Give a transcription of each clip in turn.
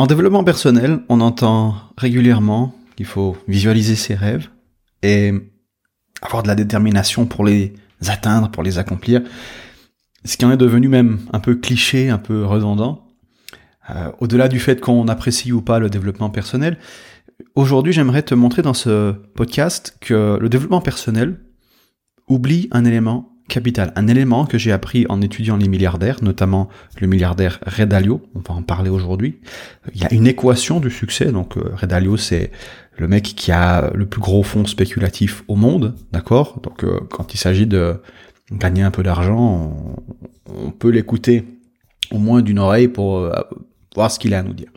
En développement personnel, on entend régulièrement qu'il faut visualiser ses rêves et avoir de la détermination pour les atteindre, pour les accomplir. Ce qui en est devenu même un peu cliché, un peu redondant. Euh, au-delà du fait qu'on apprécie ou pas le développement personnel, aujourd'hui j'aimerais te montrer dans ce podcast que le développement personnel oublie un élément capital, un élément que j'ai appris en étudiant les milliardaires, notamment le milliardaire Ray Dalio, on va en parler aujourd'hui. Il y a une équation du succès, donc euh, Ray Dalio c'est le mec qui a le plus gros fonds spéculatif au monde, d'accord? Donc euh, quand il s'agit de gagner un peu d'argent, on, peut l'écouter au moins d'une oreille pour voir ce qu'il a à nous dire.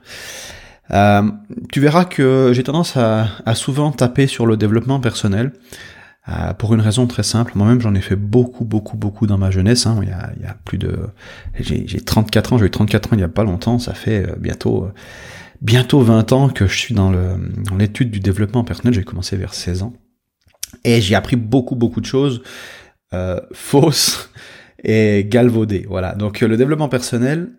Euh, tu verras que j'ai tendance à, souvent taper sur le développement personnel euh, pour une raison très simple. Moi-même, j'en ai fait beaucoup, beaucoup, beaucoup dans ma jeunesse. Hein. Il, y a, il, y a, plus de, j'ai 34 ans. J'ai eu 34 ans il y a pas longtemps. Ça fait euh, bientôt, bientôt 20 ans que je suis dans l'étude du développement personnel. J'ai commencé vers 16 ans et j'ai appris beaucoup, beaucoup de choses fausses et galvaudées. Voilà. Donc le développement personnel,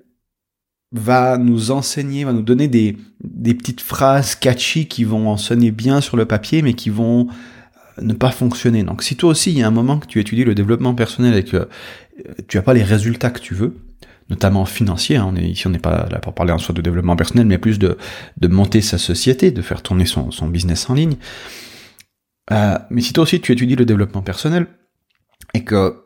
va nous enseigner, va nous donner des, des petites phrases catchy qui vont sonner bien sur le papier, mais qui vont euh, ne pas fonctionner. Donc si toi aussi, il y a un moment que tu étudies le développement personnel et que euh, tu as pas les résultats que tu veux, notamment financiers, hein, on est, ici on n'est pas là pour parler en soi de développement personnel, mais plus de, de monter sa société, de faire tourner son, son business en ligne. Euh, mais si toi aussi tu étudies le développement personnel et que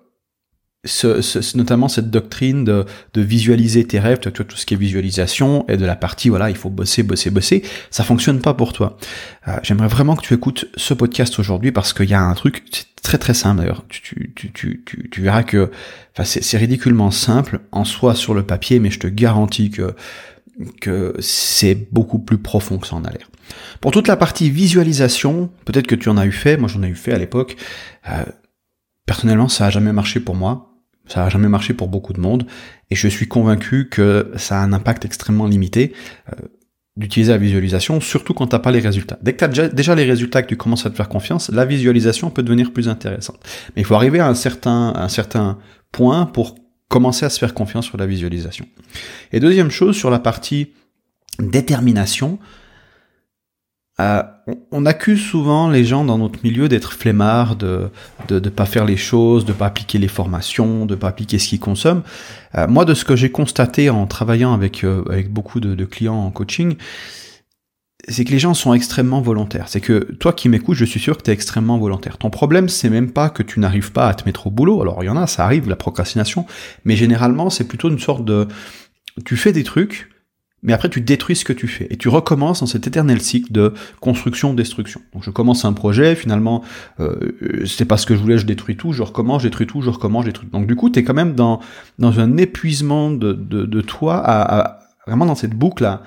ce, notamment cette doctrine de, de visualiser tes rêves, vois, tout ce qui est visualisation, et de la partie, voilà, il faut bosser, bosser, bosser, ça fonctionne pas pour toi. Euh, J'aimerais vraiment que tu écoutes ce podcast aujourd'hui parce qu'il y a un truc, c'est très très simple d'ailleurs, tu, tu, tu, tu, verras que c'est ridiculement simple en soi sur le papier, mais je te garantis que que c'est beaucoup plus profond que ça en a l'air. Pour toute la partie visualisation, peut-être que tu en as eu fait, moi j'en ai eu fait à l'époque, euh, personnellement ça a jamais marché pour moi, ça n'a jamais marché pour beaucoup de monde et je suis convaincu que ça a un impact extrêmement limité euh, d'utiliser la visualisation, surtout quand t'as pas les résultats. Dès que tu as déjà les résultats que tu commences à te faire confiance, la visualisation peut devenir plus intéressante. Mais il faut arriver à un certain, un certain point pour commencer à se faire confiance sur la visualisation. Et deuxième chose, sur la partie détermination, euh, on accuse souvent les gens dans notre milieu d'être flemmards, de de ne pas faire les choses, de pas appliquer les formations, de pas appliquer ce qu'ils consomment. Euh, moi, de ce que j'ai constaté en travaillant avec euh, avec beaucoup de, clients en coaching, c'est que les gens sont extrêmement volontaires. C'est que toi qui m'écoutes, je suis sûr que tu es extrêmement volontaire. Ton problème, c'est même pas que tu n'arrives pas à te mettre au boulot. Alors il y en a, ça arrive, la procrastination, mais généralement, c'est plutôt une sorte de tu fais des trucs mais après tu détruis ce que tu fais et tu recommences dans cet éternel cycle de construction-destruction. Donc je commence un projet, finalement euh, c'est pas ce que je voulais, je détruis tout, je recommence, je détruis tout, je recommence, je détruis. Donc du coup tu es quand même dans dans un épuisement de de, de toi à, à, vraiment dans cette boucle à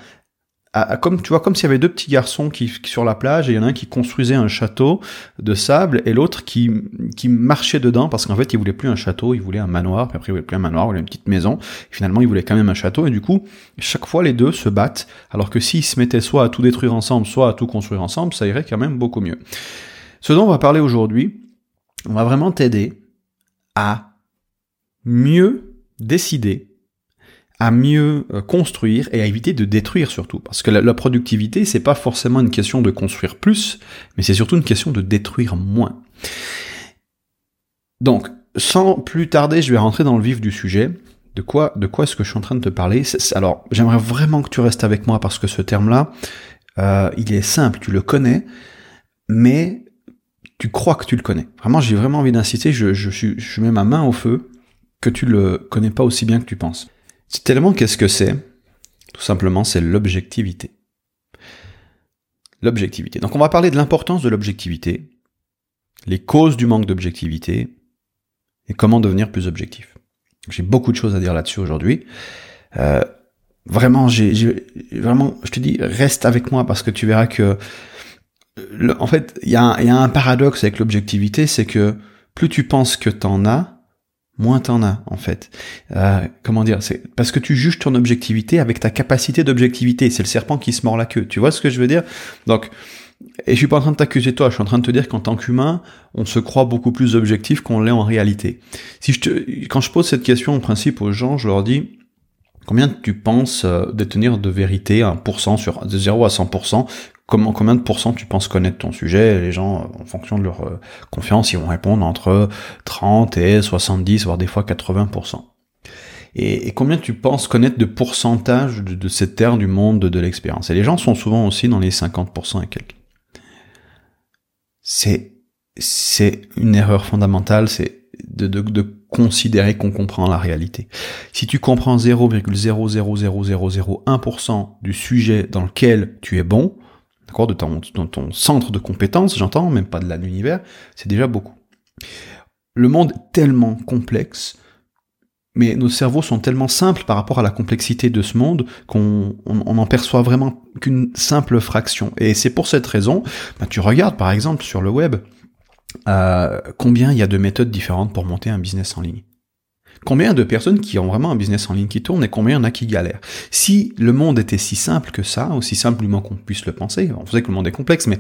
comme tu vois comme s'il y avait deux petits garçons qui, sur la plage et il y en a un qui construisait un château de sable et l'autre qui qui marchait dedans parce qu'en fait il voulait plus un château il voulait un manoir puis après il voulait plus un manoir il voulait une petite maison. Et finalement il voulait quand même un château et du coup chaque fois les deux se battent. Alors que s'ils se mettaient soit à tout détruire ensemble soit à tout construire ensemble ça irait quand même beaucoup mieux. Ce dont on va parler aujourd'hui on va vraiment t'aider à mieux décider à mieux euh, construire et à éviter de détruire surtout. Parce que la, productivité, c'est pas forcément une question de construire plus, mais c'est surtout une question de détruire moins. Donc, sans plus tarder, je vais rentrer dans le vif du sujet. De quoi, de quoi est-ce que je suis en train de te parler? Alors, j'aimerais vraiment que tu restes avec moi parce que ce terme-là, euh, il est simple, tu le connais, mais tu crois que tu le connais. Vraiment, j'ai vraiment envie d'insister, je, je, je mets ma main au feu que tu le connais pas aussi bien que tu penses. C'est tellement qu'est-ce que c'est? Tout simplement, c'est l'objectivité. L'objectivité. Donc on va parler de l'importance de l'objectivité, les causes du manque d'objectivité et comment devenir plus objectif. J'ai beaucoup de choses à dire là-dessus aujourd'hui. Euh, vraiment, j'ai vraiment, je te dis, reste avec moi parce que tu verras que, en fait, il y, y, a un paradoxe avec l'objectivité, c'est que plus tu penses que t'en as, moins t'en as en fait. Euh, comment dire C'est parce que tu juges ton objectivité avec ta capacité d'objectivité. C'est le serpent qui se mord la queue. Tu vois ce que je veux dire? Donc, et je suis pas en train de t'accuser toi. Je suis en train de te dire qu'en tant qu'humain, on se croit beaucoup plus objectif qu'on l'est en réalité. Si je quand je pose cette question en principe aux gens, je leur dis Combien tu penses euh, détenir de vérité, 1% sur de 0 à 100% Comment, combien de pourcents tu penses connaître ton sujet Les gens, en fonction de leur confiance, ils vont répondre entre 30 et 70, voire des fois 80%. Et, combien tu penses connaître de pourcentage de, cette terre du monde de, l'expérience? Et les gens sont souvent aussi dans les 50% et quelques. C'est, c'est une erreur fondamentale, c'est de, de, de considérer qu'on comprend la réalité. Si tu comprends 0,00001% du sujet dans lequel tu es bon, d'accord, de ton, centre de compétences, j'entends, même pas de l'univers, c'est déjà beaucoup. Le monde est tellement complexe mais nos cerveaux sont tellement simples par rapport à la complexité de ce monde qu'on on, en perçoit vraiment qu'une simple fraction. Et c'est pour cette raison, bah, tu regardes par exemple sur le web, euh, combien il y a de méthodes différentes pour monter un business en ligne. Combien de personnes qui ont vraiment un business en ligne qui tourne et combien y en a qui galèrent? Si le monde était si simple que ça, aussi simplement qu'on puisse le penser, on sait que le monde est complexe, mais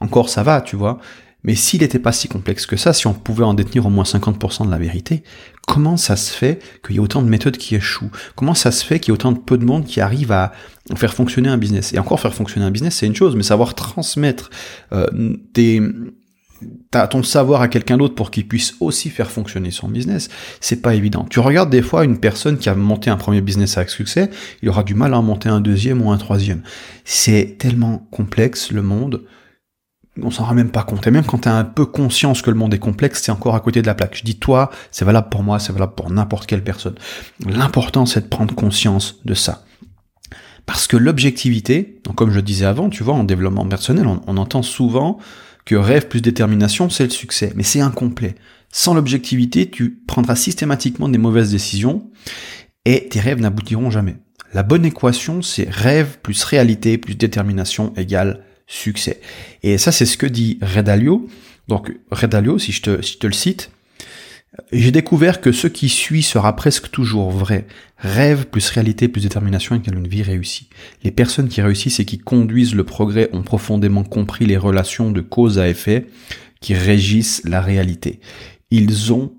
encore ça va, tu vois, mais s'il n'était pas si complexe que ça, si on pouvait en détenir au moins 50% de la vérité, comment ça se fait qu'il y ait autant de méthodes qui échouent? Comment ça se fait qu'il y ait autant de peu de monde qui arrive à faire fonctionner un business? Et encore faire fonctionner un business, c'est une chose, mais savoir transmettre euh, des ton savoir à quelqu'un d'autre pour qu'il puisse aussi faire fonctionner son business, c'est pas évident. Tu regardes des fois une personne qui a monté un premier business avec succès, il aura du mal à en monter un deuxième ou un troisième. C'est tellement complexe le monde on s'en rend même pas compte. Et même quand tu as un peu conscience que le monde est complexe, c'est encore à côté de la plaque. Je dis toi, c'est valable pour moi, c'est valable pour n'importe quelle personne. L'important, c'est de prendre conscience de ça. Parce que l'objectivité, comme je disais avant, tu vois, en développement personnel, on, on entend souvent que rêve plus détermination, c'est le succès. Mais c'est incomplet. Sans l'objectivité, tu prendras systématiquement des mauvaises décisions et tes rêves n'aboutiront jamais. La bonne équation, c'est rêve plus réalité plus détermination égale succès. Et ça, c'est ce que dit Redalio. Donc, Redalio, si je te, si je te le cite, j'ai découvert que ce qui suit sera presque toujours vrai. Rêve plus réalité plus détermination égale une vie réussie. Les personnes qui réussissent et qui conduisent le progrès ont profondément compris les relations de cause à effet qui régissent la réalité. Ils ont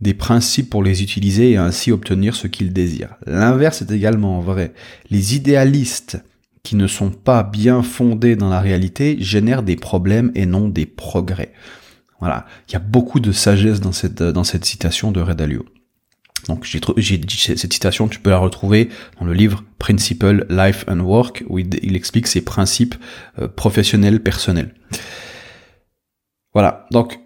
des principes pour les utiliser et ainsi obtenir ce qu'ils désirent. L'inverse est également vrai. Les idéalistes qui ne sont pas bien fondés dans la réalité génèrent des problèmes et non des progrès. Voilà, il y a beaucoup de sagesse dans cette dans cette citation de Redalio. Donc j'ai j'ai cette citation, tu peux la retrouver dans le livre Principle Life and Work où il, explique ses principes euh, professionnels personnels. Voilà, donc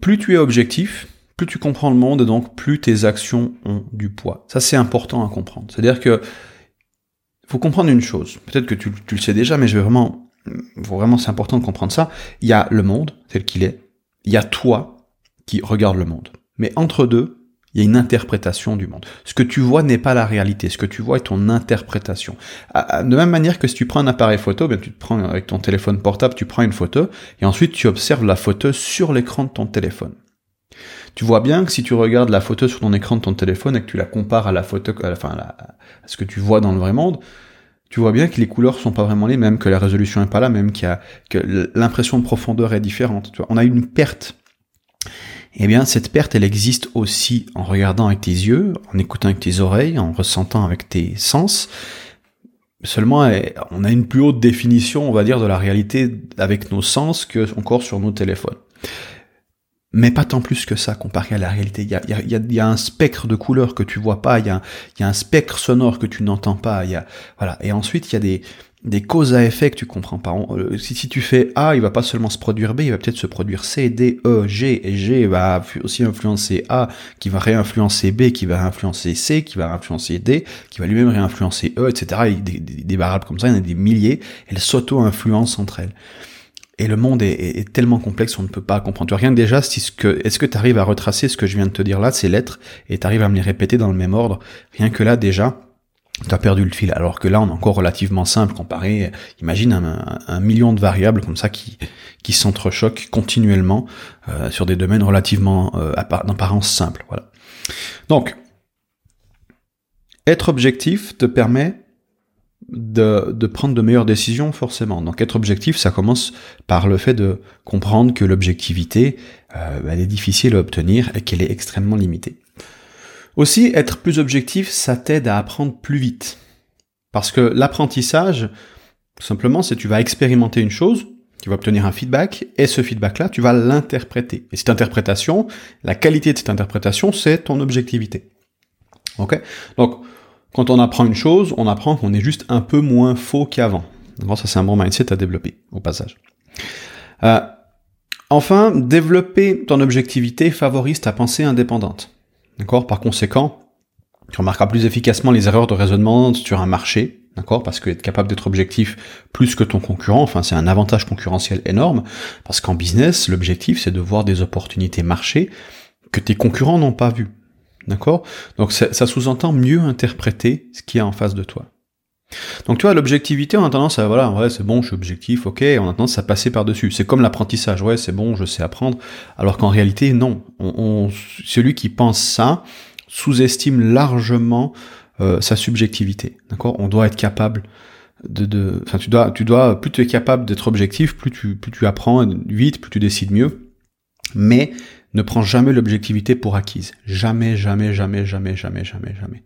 plus tu es objectif, plus tu comprends le monde et donc plus tes actions ont du poids. Ça c'est important à comprendre. C'est-à-dire que faut comprendre une chose. Peut-être que tu, le sais déjà, mais je vais vraiment, vraiment, c'est important de comprendre ça. Il y a le monde tel qu'il est. Il y a toi qui regarde le monde. Mais entre deux, il y a une interprétation du monde. Ce que tu vois n'est pas la réalité. Ce que tu vois est ton interprétation. De même manière que si tu prends un appareil photo, ben tu te prends avec ton téléphone portable, tu prends une photo et ensuite tu observes la photo sur l'écran de ton téléphone. Tu vois bien que si tu regardes la photo sur ton écran de ton téléphone et que tu la compares à la photo, enfin, à, ce que tu vois dans le vrai monde, tu vois bien que les couleurs sont pas vraiment les mêmes, que la résolution est pas la même, a, que l'impression de profondeur est différente. Tu vois, on a une perte. Eh bien, cette perte, elle existe aussi en regardant avec tes yeux, en écoutant avec tes oreilles, en ressentant avec tes sens. Seulement, eh, on a une plus haute définition, on va dire, de la réalité avec nos sens que encore sur nos téléphones mais pas tant plus que ça comparé à la réalité. Il y a, un spectre de couleurs que tu vois pas, il y a, un spectre sonore que tu n'entends pas, il y a, voilà. Et ensuite, il y a des, causes à effet que tu comprends pas. Euh, si, si tu fais A, il va pas seulement se produire B, il va peut-être se produire C, D, E, G, et G va aussi influencer A, qui va réinfluencer B, qui va influencer C, qui va influencer D, qui va lui-même réinfluencer E, etc. Et des, des, des variables comme ça, il y en a des milliers, elles s'auto-influencent entre elles. Et le monde est, tellement complexe, on ne peut pas comprendre. Rien que déjà, si ce que, est-ce que tu arrives à retracer ce que je viens de te dire là, ces lettres, et tu arrives à me les répéter dans le même ordre Rien que là, déjà, tu as perdu le fil. Alors que là, on est encore relativement simple comparé. Imagine un, million de variables comme ça qui, qui s'entrechoquent continuellement euh, sur des domaines relativement euh, d'apparence simple. Voilà. Donc, être objectif te permet de, prendre de meilleures décisions forcément. Donc être objectif, ça commence par le fait de comprendre que l'objectivité, euh, elle est difficile à obtenir et qu'elle est extrêmement limitée. Aussi, être plus objectif, ça t'aide à apprendre plus vite. Parce que l'apprentissage, simplement, c'est tu vas expérimenter une chose, tu vas obtenir un feedback, et ce feedback-là, tu vas l'interpréter. Et cette interprétation, la qualité de cette interprétation, c'est ton objectivité. Ok? Donc, quand on apprend une chose, on apprend qu'on est juste un peu moins faux qu'avant. Ça, c'est un bon mindset à développer, au passage. Euh, enfin, développer ton objectivité favorise ta pensée indépendante. D'accord Par conséquent, tu remarqueras plus efficacement les erreurs de raisonnement sur un marché, d'accord Parce que être capable d'être objectif plus que ton concurrent, enfin c'est un avantage concurrentiel énorme, parce qu'en business, l'objectif c'est de voir des opportunités marché que tes concurrents n'ont pas vues, d'accord? Donc ça sous-entend mieux interpréter ce qui est en face de toi. Donc tu vois, l'objectivité, on a tendance à, voilà, ouais, c'est bon, je suis objectif, ok, on a tendance à passer par-dessus. C'est comme l'apprentissage, ouais, c'est bon, je sais apprendre, alors qu'en réalité, non. On, celui qui pense ça sous-estime largement euh, sa subjectivité, d'accord? On doit être capable de, de, enfin, tu dois, tu dois, plus tu es capable d'être objectif, plus tu, plus tu apprends vite, plus tu décides mieux. Mais ne prends jamais l'objectivité pour acquise. Jamais, jamais, jamais, jamais, jamais, jamais, jamais.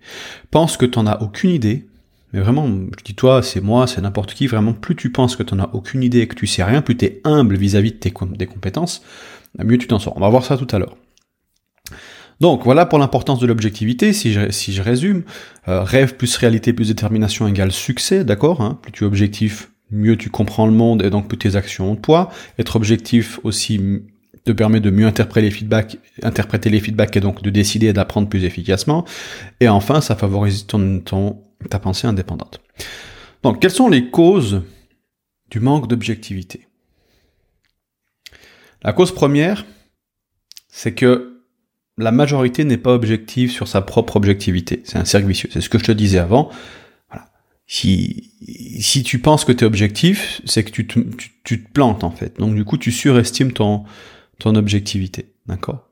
Pense que tu n'en as aucune idée, mais vraiment, je dis toi, c'est moi, c'est n'importe qui, vraiment, plus tu penses que tu n'en as aucune idée et que tu sais rien, plus tu es humble vis-à-vis de tes compétences, mieux tu t'en sors. On va voir ça tout à l'heure. Donc voilà pour l'importance de l'objectivité, si je, si je résume, euh, rêve plus réalité plus détermination égale succès, d'accord hein Plus tu es objectif, mieux tu comprends le monde et donc plus tes actions ont de poids. Être objectif aussi te permet de mieux interpréter les feedbacks, interpréter les feedbacks et donc de décider et d'apprendre plus efficacement. Et enfin, ça favorise ton, ta pensée indépendante. Donc, quelles sont les causes du manque d'objectivité? La cause première, c'est que la majorité n'est pas objective sur sa propre objectivité. C'est un cercle vicieux. C'est ce que je te disais avant. Voilà. Si, si tu penses que tu es objectif, c'est que tu te, tu, te plantes en fait. Donc du coup, tu surestimes ton, ton objectivité. D'accord?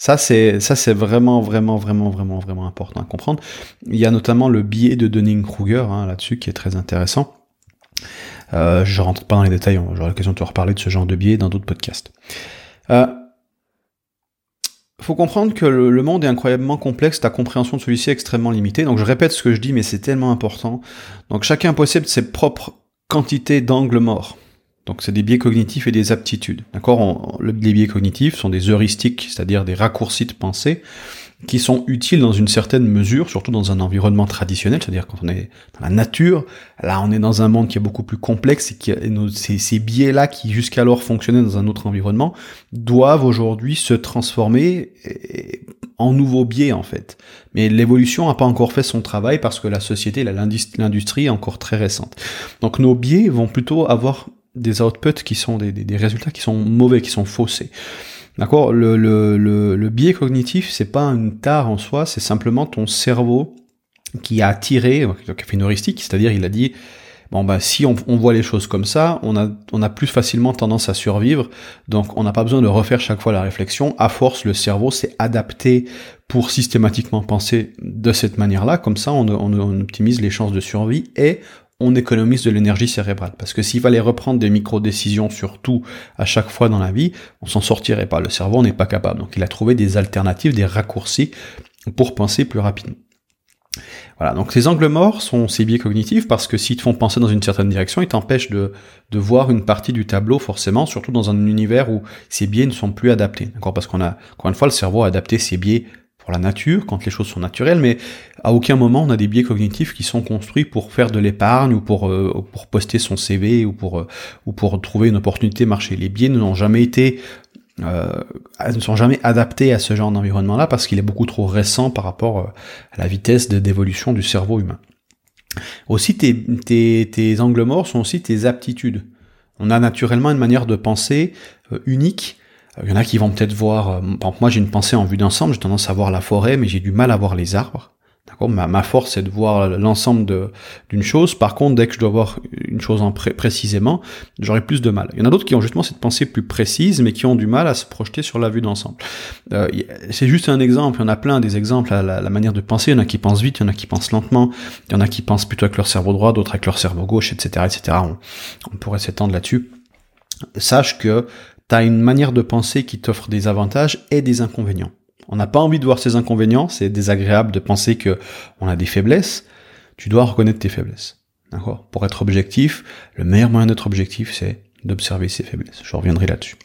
Ça, c'est, ça, c'est vraiment, vraiment, vraiment, vraiment, vraiment important à comprendre. Il y a notamment le biais de Dunning-Kruger hein, là-dessus qui est très intéressant. Euh, je rentre pas dans les détails, j'aurai l'occasion de te reparler de ce genre de biais dans d'autres podcasts. Euh, faut comprendre que le, le, monde est incroyablement complexe, ta compréhension de celui-ci est extrêmement limitée. Donc je répète ce que je dis, mais c'est tellement important. Donc chacun possède ses propres quantités d'angles morts. Donc c'est des biais cognitifs et des aptitudes. D'accord? Les biais cognitifs sont des heuristiques, c'est-à-dire des raccourcis de pensée qui sont utiles dans une certaine mesure, surtout dans un environnement traditionnel, c'est-à-dire quand on est dans la nature, là on est dans un monde qui est beaucoup plus complexe et qui ces, ces biais-là qui jusqu'alors fonctionnaient dans un autre environnement doivent aujourd'hui se transformer en nouveaux biais en fait. Mais l'évolution n'a pas encore fait son travail parce que la société, l'industrie est encore très récente. Donc nos biais vont plutôt avoir des outputs qui sont des, résultats qui sont mauvais, qui sont faussés. D'accord? Le, biais cognitif, c'est pas une tare en soi, c'est simplement ton cerveau qui a tiré, qui a fait une heuristique, c'est-à-dire il a dit bon bah si on, voit les choses comme ça, on a, on a plus facilement tendance à survivre, donc on n'a pas besoin de refaire chaque fois la réflexion. À force, le cerveau s'est adapté pour systématiquement penser de cette manière-là, comme ça on, on optimise les chances de survie et on économise de l'énergie cérébrale. Parce que s'il fallait reprendre des micro-décisions sur tout à chaque fois dans la vie, on s'en sortirait pas. Le cerveau n'est pas capable. Donc il a trouvé des alternatives, des raccourcis pour penser plus rapidement. Voilà, donc ces angles morts sont ces biais cognitifs parce que s'ils te font penser dans une certaine direction, ils t'empêchent de, de voir une partie du tableau forcément, surtout dans un univers où ces biais ne sont plus adaptés. D'accord? Parce qu'on a, encore une fois, le cerveau a adapté ces biais la nature, quand les choses sont naturelles, mais à aucun moment on a des biais cognitifs qui sont construits pour faire de l'épargne ou pour, euh, pour poster son CV ou pour, euh, ou pour trouver une opportunité marché. Les biais n'ont jamais été euh, ne sont jamais adaptés à ce genre d'environnement-là parce qu'il est beaucoup trop récent par rapport à la vitesse d'évolution du cerveau humain. Aussi, tes angles morts sont aussi tes aptitudes. On a naturellement une manière de penser unique il y en a qui vont peut-être voir, euh, moi j'ai une pensée en vue d'ensemble, j'ai tendance à voir la forêt, mais j'ai du mal à voir les arbres. D'accord? Ma, ma force c'est de voir l'ensemble d'une chose. Par contre, dès que je dois voir une chose en précisément, j'aurai plus de mal. Il y en a d'autres qui ont justement cette pensée plus précise, mais qui ont du mal à se projeter sur la vue d'ensemble. Euh, c'est juste un exemple. Il y en a plein des exemples à la, la, manière de penser. Il y en a qui pensent vite, il y en a qui pensent lentement, il y en a qui pensent plutôt avec leur cerveau droit, d'autres avec leur cerveau gauche, etc., etc. On, on pourrait s'étendre là-dessus. Sache que tu as une manière de penser qui t'offre des avantages et des inconvénients. On n'a pas envie de voir ses inconvénients, c'est désagréable de penser que on a des faiblesses. Tu dois reconnaître tes faiblesses. D'accord? Pour être objectif, le meilleur moyen d'être objectif, c'est d'observer ses faiblesses. Je reviendrai là-dessus.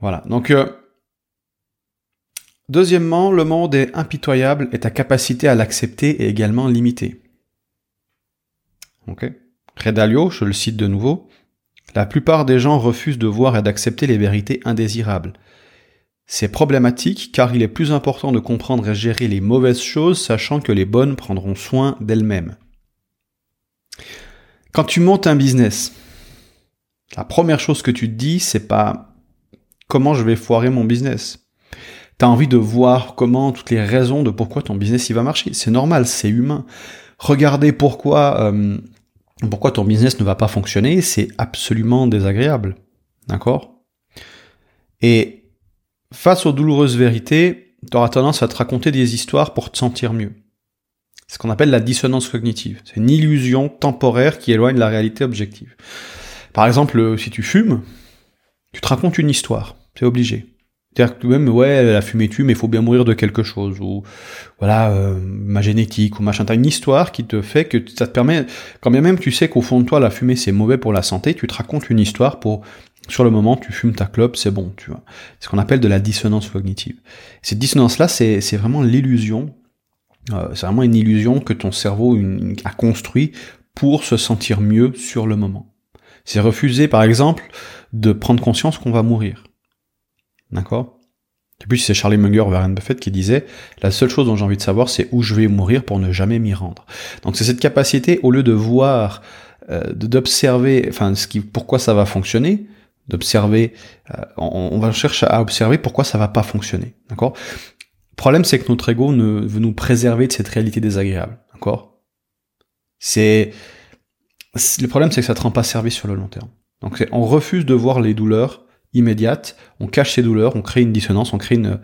Voilà. Donc, euh, deuxièmement, le monde est impitoyable et ta capacité à l'accepter est également limitée. Ok? Redalio, je le cite de nouveau, la plupart des gens refusent de voir et d'accepter les vérités indésirables. C'est problématique car il est plus important de comprendre et gérer les mauvaises choses sachant que les bonnes prendront soin d'elles-mêmes. Quand tu montes un business, la première chose que tu te dis, c'est pas comment je vais foirer mon business. Tu as envie de voir comment toutes les raisons de pourquoi ton business il va marcher. C'est normal, c'est humain. Regarder pourquoi euh, pourquoi ton business ne va pas fonctionner, c'est absolument désagréable. D'accord? Et face aux douloureuses vérités, tu auras tendance à te raconter des histoires pour te sentir mieux. C'est ce qu'on appelle la dissonance cognitive. C'est une illusion temporaire qui éloigne la réalité objective. Par exemple, si tu fumes, tu te racontes une histoire. C'est obligé. C'est-à-dire que même, ouais, la fumée tue, mais il faut bien mourir de quelque chose, ou voilà, euh, ma génétique, ou machin. T'as une histoire qui te fait que ça te permet, quand bien même tu sais qu'au fond de toi, la fumée c'est mauvais pour la santé, tu te racontes une histoire pour, sur le moment, tu fumes ta clope, c'est bon, tu vois. C'est ce qu'on appelle de la dissonance cognitive. Cette dissonance-là, c'est vraiment l'illusion, euh, c'est vraiment une illusion que ton cerveau a construit pour se sentir mieux sur le moment. C'est refuser, par exemple, de prendre conscience qu'on va mourir. D'accord? Et puis c'est Charlie Munger ou Warren Buffett qui disait la seule chose dont j'ai envie de savoir c'est où je vais mourir pour ne jamais m'y rendre. Donc c'est cette capacité au lieu de voir euh, d'observer enfin ce qui pourquoi ça va fonctionner, d'observer euh, on, va chercher à observer pourquoi ça va pas fonctionner. D'accord? Le problème c'est que notre ego ne veut nous préserver de cette réalité désagréable. D'accord? C'est le problème c'est que ça te rend pas service sur le long terme. Donc on refuse de voir les douleurs immédiate, on cache ses douleurs, on crée une dissonance, on crée une,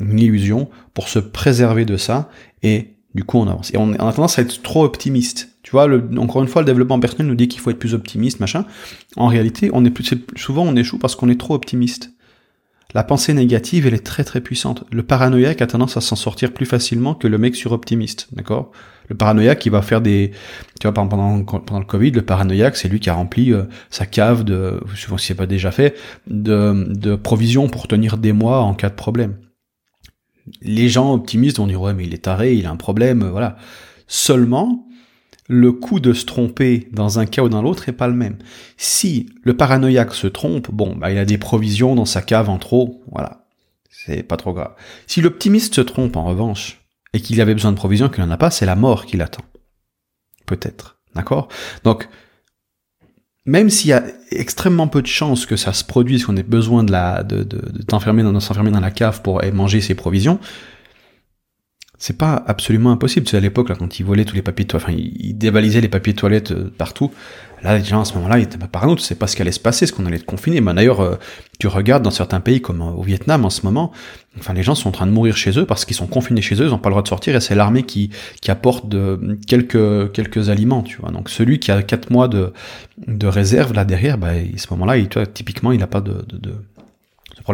illusion pour se préserver de ça, et du coup on avance. Et on, a tendance à être trop optimiste. Tu vois, le, encore une fois, le développement personnel nous dit qu'il faut être plus optimiste, machin. En réalité, on est plus, souvent on échoue parce qu'on est trop optimiste. La pensée négative, elle est très très puissante. Le paranoïaque a tendance à s'en sortir plus facilement que le mec suroptimiste, d'accord? Le paranoïaque, il va faire des... Tu vois, pendant, pendant le Covid, le paranoïaque, c'est lui qui a rempli euh, sa cave de... Pas si c'est pas déjà fait, de, de provisions pour tenir des mois en cas de problème. Les gens optimistes vont dire, ouais, mais il est taré, il a un problème, voilà. Seulement, le coût de se tromper dans un cas ou dans l'autre est pas le même. Si le paranoïaque se trompe, bon, bah, il a des provisions dans sa cave en trop, voilà. C'est pas trop grave. Si l'optimiste se trompe, en revanche, et qu'il avait besoin de provisions qu'il n'en a pas, c'est la mort qui l'attend. Peut-être. D'accord? Donc, même s'il y a extrêmement peu de chances que ça se produise, qu'on ait besoin de de, de, de dans, s'enfermer dans la cave pour manger ses provisions, c'est pas absolument impossible. C'est à l'époque, là, quand ils volaient tous les papiers de toilette, enfin, ils dévalisaient les papiers de toilette euh, partout. Là, les gens, à ce moment-là, ils étaient pas parano, tu sais pas ce qui allait se passer, ce qu'on allait être confiné. Mais d'ailleurs, euh, tu regardes dans certains pays, comme au Vietnam, en ce moment, enfin, les gens sont en train de mourir chez eux parce qu'ils sont confinés chez eux, ils ont pas le droit de sortir, et c'est l'armée qui, qui apporte de, quelques, quelques aliments, tu vois. Donc, celui qui a quatre mois de, de réserve, là, derrière, bah, à ce moment-là, il, typiquement, il a pas de, de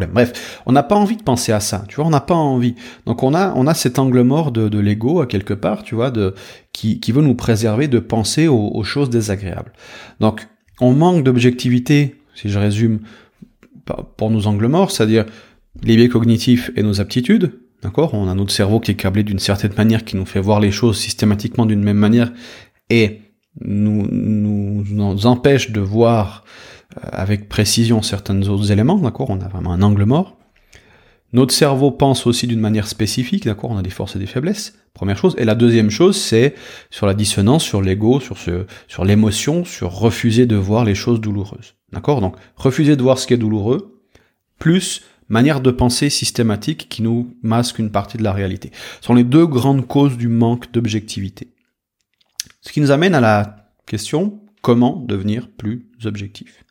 Bref, on n'a pas envie de penser à ça, tu vois, on n'a pas envie. Donc on a, on a cet angle mort de, l'ego à quelque part, tu vois, de, qui, qui veut nous préserver de penser aux, choses désagréables. Donc on manque d'objectivité, si je résume, pour nos angles morts, c'est-à-dire les biais cognitifs et nos aptitudes, d'accord? On a notre cerveau qui est câblé d'une certaine manière, qui nous fait voir les choses systématiquement d'une même manière, et nous, nous, nous empêche de voir avec précision certains autres éléments, d'accord On a vraiment un angle mort. Notre cerveau pense aussi d'une manière spécifique, d'accord On a des forces et des faiblesses, première chose. Et la deuxième chose, c'est sur la dissonance, sur l'ego, sur sur l'émotion, sur refuser de voir les choses douloureuses. D'accord Donc, refuser de voir ce qui est douloureux, plus manière de penser systématique qui nous masque une partie de la réalité. Ce sont les deux grandes causes du manque d'objectivité. Ce qui nous amène à la question, comment devenir plus objectif?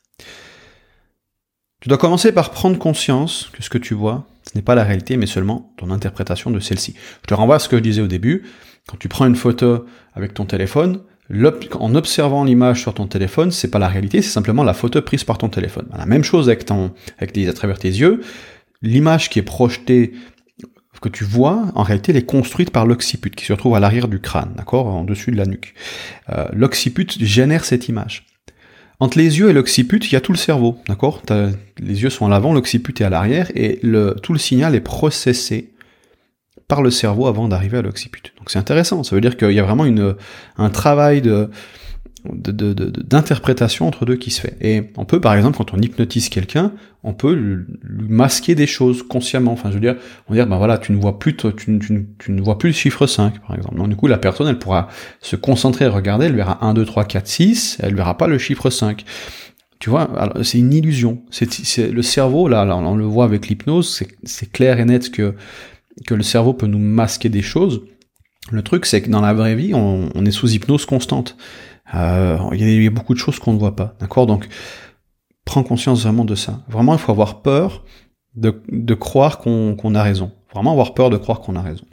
Tu dois commencer par prendre conscience que ce que tu vois, ce n'est pas la réalité, mais seulement ton interprétation de celle-ci. Je te renvoie à ce que je disais au début. Quand tu prends une photo avec ton téléphone, en observant l'image sur ton téléphone, c'est pas la réalité, c'est simplement la photo prise par ton téléphone. La même chose avec les, à travers tes yeux. l'image qui est projetée, que tu vois, en réalité, elle est construite par l'occiput, qui se trouve à l'arrière du crâne, d'accord, en dessus de la nuque. Euh, l'occiput génère cette image. Entre les yeux et l'occiput, il y a tout le cerveau, d'accord? Les yeux sont à l'avant, l'occiput est à l'arrière, et tout le signal est processé par le cerveau avant d'arriver à l'occiput. Donc c'est intéressant, ça veut dire qu'il y a vraiment un travail de, d'interprétation entre deux qui se fait. Et on peut, par exemple, quand on hypnotise quelqu'un, on peut lui masquer des choses consciemment. Enfin, je veux dire, on va dire, ben voilà, tu ne vois plus, tu, tu, tu, ne vois plus le chiffre 5, par exemple. Donc, du coup, la personne, elle pourra se concentrer, regarder, elle verra 1, 2, 3, 4, 6, elle verra pas le chiffre 5. Tu vois, c'est une illusion. C'est le cerveau, là, là, on le voit avec l'hypnose, c'est clair et net que, que le cerveau peut nous masquer des choses. Le truc, c'est que dans la vraie vie, on, on est sous hypnose constante. Euh, il y, a beaucoup de choses qu'on ne voit pas, d'accord? Donc, prends conscience vraiment de ça. Vraiment, il faut avoir peur de, de croire qu'on a raison. Vraiment avoir peur de croire qu'on a raison.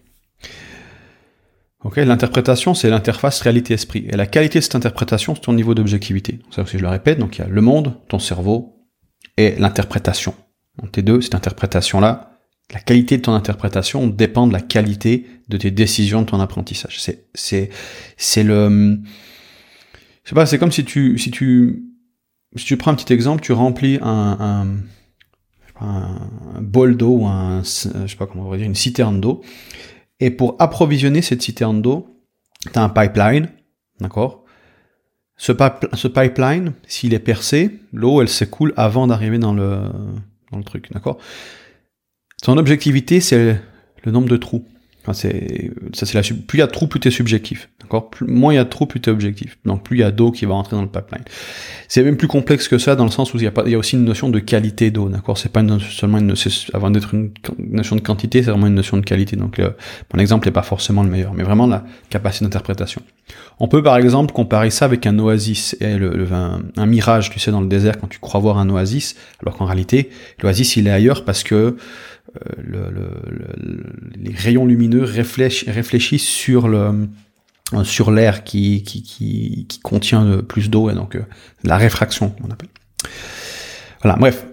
Ok, l'interprétation, c'est l'interface réalité-esprit. Et la qualité de cette interprétation, c'est ton niveau d'objectivité. Ça aussi, je le répète. Donc, il y a le monde, ton cerveau, et l'interprétation. Donc, tes deux, cette interprétation-là, la qualité de ton interprétation dépend de la qualité de tes décisions, de ton apprentissage. C'est, c'est, c'est le, je sais pas, c'est comme si tu, si tu, si tu prends un petit exemple, tu remplis un, un, un bol d'eau ou un, je sais pas comment on va dire, une citerne d'eau. Et pour approvisionner cette citerne d'eau, tu as un pipeline, d'accord? Ce, pipeline, s'il est percé, l'eau, elle s'écoule avant d'arriver dans le, dans le truc, d'accord? Ton objectivité, c'est le nombre de trous. Enfin, c'est, ça c'est la, plus il y a de trous, plus t'es subjectif. D'accord? Plus, moins il y a de trous, plus t'es objectif. Donc plus il y a d'eau qui va rentrer dans le pipeline. C'est même plus complexe que ça dans le sens où il y a pas, il y a aussi une notion de qualité d'eau. D'accord? C'est pas une, seulement une, avant d'être une, notion de quantité, c'est vraiment une notion de qualité. Donc, euh, mon exemple n'est pas forcément le meilleur, mais vraiment la capacité d'interprétation. On peut par exemple comparer ça avec un oasis et le, un, mirage, tu sais, dans le désert quand tu crois voir un oasis, alors qu'en réalité, l'oasis il est ailleurs parce que euh, le, le, les rayons lumineux réfléchissent sur le sur l'air qui, qui, qui, qui, contient plus d'eau et donc euh, la réfraction on appelle. Voilà, bref.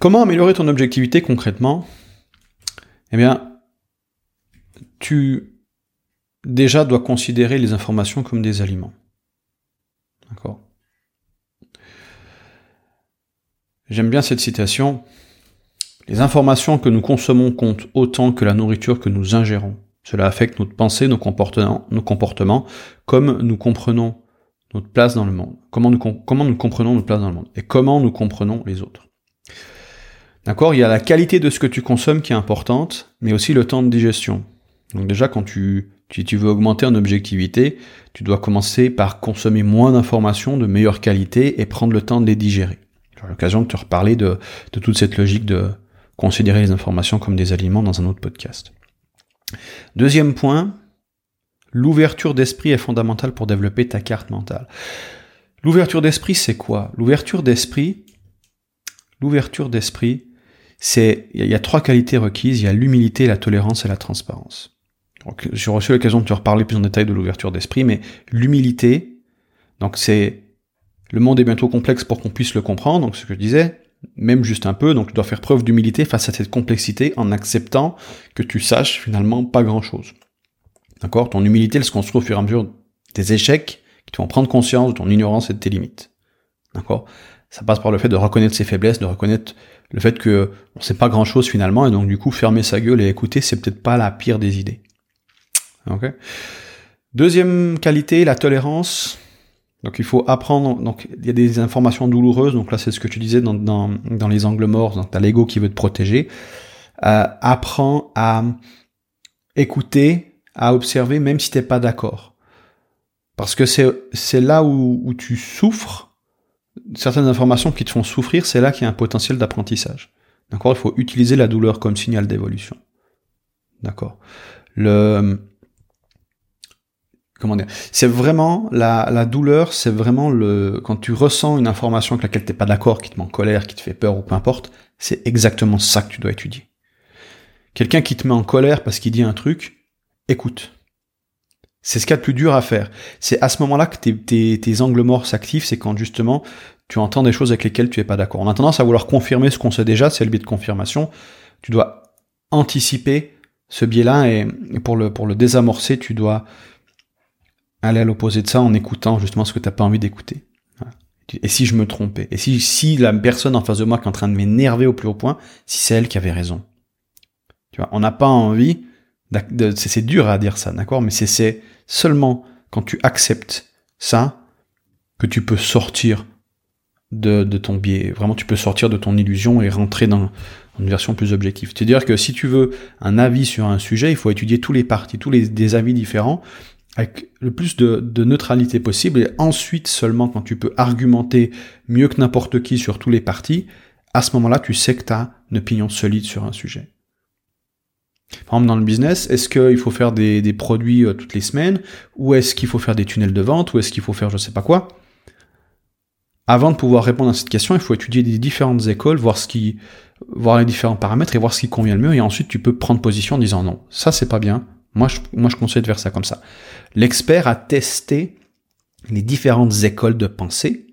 Comment améliorer ton objectivité concrètement? Eh bien, tu déjà dois considérer les informations comme des aliments. D'accord? J'aime bien cette citation les informations que nous consommons comptent autant que la nourriture que nous ingérons. Cela affecte notre pensée, nos comportements, nos comportements, comme nous comprenons notre place dans le monde. Comment nous, comprenons notre place dans le monde. Et comment nous comprenons les autres. D'accord? Il y a la qualité de ce que tu consommes qui est importante, mais aussi le temps de digestion. Donc déjà, quand tu veux augmenter en objectivité, tu dois commencer par consommer moins d'informations de meilleure qualité et prendre le temps de les digérer. J'aurai l'occasion de te reparler de, de toute cette logique de, considérer les informations comme des aliments dans un autre podcast. Deuxième point, l'ouverture d'esprit est fondamentale pour développer ta carte mentale. L'ouverture d'esprit, c'est quoi? L'ouverture d'esprit, l'ouverture d'esprit, c'est il y, a trois qualités requises. Il y a l'humilité, la tolérance et la transparence. J'ai reçu l'occasion de te reparler plus en détail de l'ouverture d'esprit, mais l'humilité, donc c'est le monde est bientôt complexe pour qu'on puisse le comprendre. Donc ce que je disais, même juste un peu, donc tu dois faire preuve d'humilité face à cette complexité en acceptant que tu saches finalement pas grand-chose. D'accord? Ton humilité, elle se construit au fur et à mesure des échecs qui te font prendre conscience de ton ignorance et de tes limites. D'accord? Ça passe par le fait de reconnaître ses faiblesses, de reconnaître le fait que on sait pas grand-chose finalement, et donc du coup fermer sa gueule et écouter, c'est peut-être pas la pire des idées. Ok? Deuxième qualité, la tolérance. Donc il faut apprendre, donc il y a des informations douloureuses, donc là c'est ce que tu disais dans, dans, dans les angles morts, donc t'as l'ego qui veut te protéger. Euh, apprends à écouter, à observer, même si t'es pas d'accord. Parce que c'est, c'est là où, où tu souffres, certaines informations qui te font souffrir, c'est là qu'il y a un potentiel d'apprentissage. D'accord? Il faut utiliser la douleur comme signal d'évolution. D'accord? Le comment dire C'est vraiment la, douleur, c'est vraiment le quand tu ressens une information avec laquelle t'es pas d'accord, qui te met en colère, qui te fait peur ou peu importe, c'est exactement ça que tu dois étudier. Quelqu'un qui te met en colère parce qu'il dit un truc, écoute. C'est ce qu'il y a de plus dur à faire. C'est à ce moment-là que tes, angles morts s'activent, c'est quand justement tu entends des choses avec lesquelles tu es pas d'accord. On a tendance à vouloir confirmer ce qu'on sait déjà, c'est le biais de confirmation. Tu dois anticiper ce biais-là et, pour le pour le désamorcer, tu dois aller à l'opposé de ça en écoutant justement ce que tu n'as pas envie d'écouter. Et si je me trompais? Et si, si la personne en face de moi qui est en train de m'énerver au plus haut point, si c'est elle qui avait raison Tu vois, on n'a pas envie, c'est dur à dire ça, d'accord? Mais c'est seulement quand tu acceptes ça que tu peux sortir de, de, ton biais. Vraiment, tu peux sortir de ton illusion et rentrer dans une version plus objective. C'est-à-dire que si tu veux un avis sur un sujet, il faut étudier tous les parties, tous les des avis différents avec le plus de, de, neutralité possible, et ensuite seulement quand tu peux argumenter mieux que n'importe qui sur tous les partis, à ce moment-là, tu sais que tu as une opinion solide sur un sujet. Par exemple, dans le business, est-ce qu'il faut faire des, produits euh, toutes les semaines, ou est-ce qu'il faut faire des tunnels de vente, ou est-ce qu'il faut faire je sais pas quoi? Avant de pouvoir répondre à cette question, il faut étudier des différentes écoles, voir ce qui, voir les différents paramètres et voir ce qui convient le mieux, et ensuite tu peux prendre position en disant non, ça c'est pas bien, moi, je, moi, je conseille de faire ça comme ça. L'expert a testé les différentes écoles de pensée.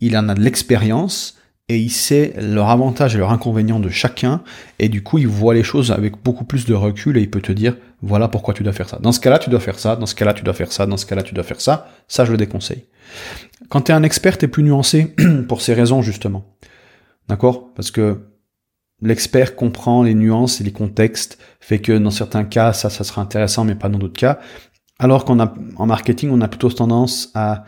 Il en a de l'expérience et il sait leur avantage et leur inconvénient de chacun. Et du coup, il voit les choses avec beaucoup plus de recul et il peut te dire, voilà pourquoi tu dois faire ça. Dans ce cas-là, tu dois faire ça. Dans ce cas-là, tu dois faire ça. Dans ce cas-là, tu dois faire ça. Ça, je le déconseille. Quand tu es un expert, tu es plus nuancé pour ces raisons, justement. D'accord? Parce que l'expert comprend les nuances et les contextes, fait que dans certains cas, ça, ça sera intéressant, mais pas dans d'autres cas. Alors qu'on a, en marketing, on a plutôt tendance à,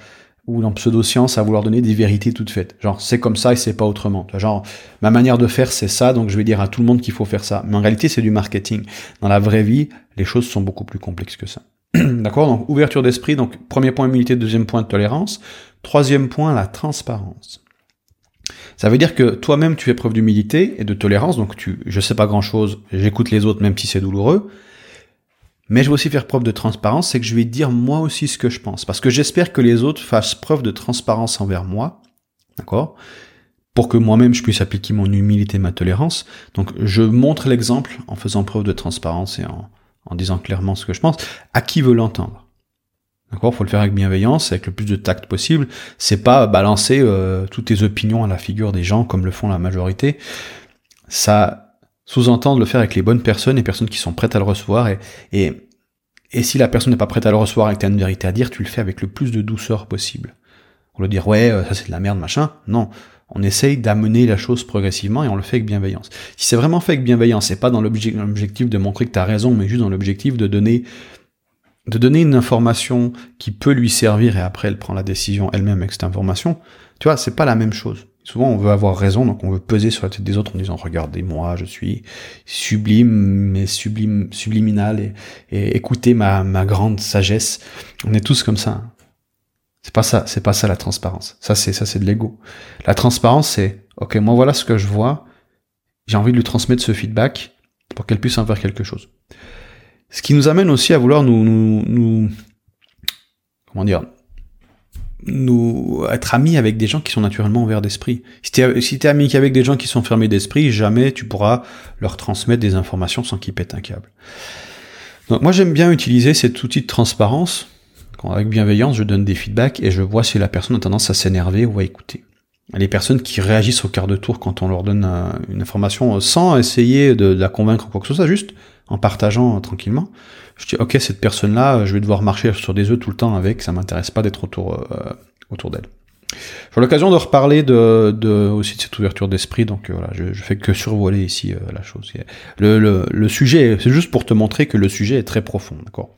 ou en pseudo-science, à vouloir donner des vérités toutes faites. Genre, c'est comme ça et c'est pas autrement. Genre, ma manière de faire, c'est ça, donc je vais dire à tout le monde qu'il faut faire ça. Mais en réalité, c'est du marketing. Dans la vraie vie, les choses sont beaucoup plus complexes que ça. D'accord? Donc, ouverture d'esprit. Donc, premier point, humilité. Deuxième point, tolérance. Troisième point, la transparence. Ça veut dire que toi-même tu fais preuve d'humilité et de tolérance, donc tu, je sais pas grand chose, j'écoute les autres même si c'est douloureux, mais je vais aussi faire preuve de transparence, c'est que je vais dire moi aussi ce que je pense, parce que j'espère que les autres fassent preuve de transparence envers moi, d'accord? Pour que moi-même je puisse appliquer mon humilité, ma tolérance. Donc je montre l'exemple en faisant preuve de transparence et en disant clairement ce que je pense, à qui veut l'entendre? D'accord Faut le faire avec bienveillance, avec le plus de tact possible. C'est pas balancer euh, toutes tes opinions à la figure des gens comme le font la majorité. Ça sous-entend de le faire avec les bonnes personnes, les personnes qui sont prêtes à le recevoir. Et, et, et si la personne n'est pas prête à le recevoir et que tu une vérité à dire, tu le fais avec le plus de douceur possible. On le dire ouais, euh, ça c'est de la merde, machin. Non, on essaye d'amener la chose progressivement et on le fait avec bienveillance. Si c'est vraiment fait avec bienveillance, c'est pas dans l'objectif de montrer que tu as raison, mais juste dans l'objectif de donner de donner une information qui peut lui servir et après elle prend la décision elle-même avec cette information, tu vois, c'est pas la même chose. Souvent, on veut avoir raison, donc on veut peser sur la tête des autres en disant regardez moi, je suis sublime, mais sublime, subliminal et, écoutez ma, ma grande sagesse. On est tous comme ça. C'est pas ça, c'est pas ça la transparence. Ça c'est ça c'est de l'ego. La transparence c'est ok moi voilà ce que je vois, j'ai envie de lui transmettre ce feedback pour qu'elle puisse en faire quelque chose. Ce qui nous amène aussi à vouloir nous, nous, nous comment dire, nous être amis avec des gens qui sont naturellement ouverts d'esprit. Si tu es, ami avec des gens qui sont fermés d'esprit, jamais tu pourras leur transmettre des informations sans qu'ils pètent un câble. Donc moi j'aime bien utiliser cet outil de transparence. Quand avec bienveillance, je donne des feedbacks et je vois si la personne a tendance à s'énerver ou à écouter. Les personnes qui réagissent au quart de tour quand on leur donne une information sans essayer de, de la convaincre ou quoi que ce soit, juste en partageant tranquillement. Je dis ok cette personne là, je vais devoir marcher sur des œufs tout le temps avec, ça m'intéresse pas d'être autour euh, autour d'elle. J'ai l'occasion de reparler de, de, aussi de cette ouverture d'esprit, donc euh, voilà, je, je fais que survoler ici euh, la chose. Le, le, le sujet, c'est juste pour te montrer que le sujet est très profond, d'accord?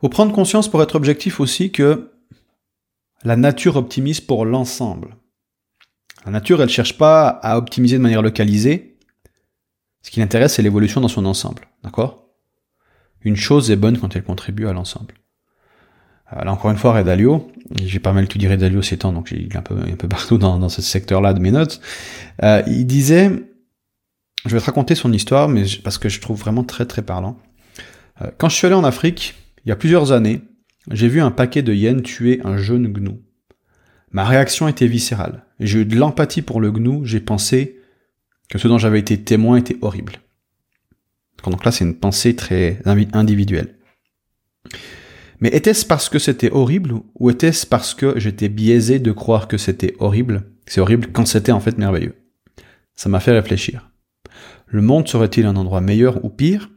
Faut prendre conscience pour être objectif aussi que la nature optimise pour l'ensemble. La nature, elle cherche pas à optimiser de manière localisée, ce qui l'intéresse, c'est l'évolution dans son ensemble. D'accord? Une chose est bonne quand elle contribue à l'ensemble. Euh, là, encore une fois, Red Dalio, j'ai pas mal étudié Red Dalio ces temps, donc est un peu, un peu partout dans, dans ce secteur-là de mes notes. Euh, il disait, je vais te raconter son histoire, mais parce que je trouve vraiment très très parlant. Euh, quand je suis allé en Afrique, il y a plusieurs années, j'ai vu un paquet de hyènes tuer un jeune gnou. Ma réaction était viscérale. J'ai eu de l'empathie pour le gnou, j'ai pensé, que ce dont j'avais été témoin était horrible. Donc là, c'est une pensée très individuelle. Mais était-ce parce que c'était horrible ou était-ce parce que j'étais biaisé de croire que c'était horrible? C'est horrible quand c'était en fait merveilleux. ça m'a fait réfléchir. Le monde serait-il un endroit meilleur ou pire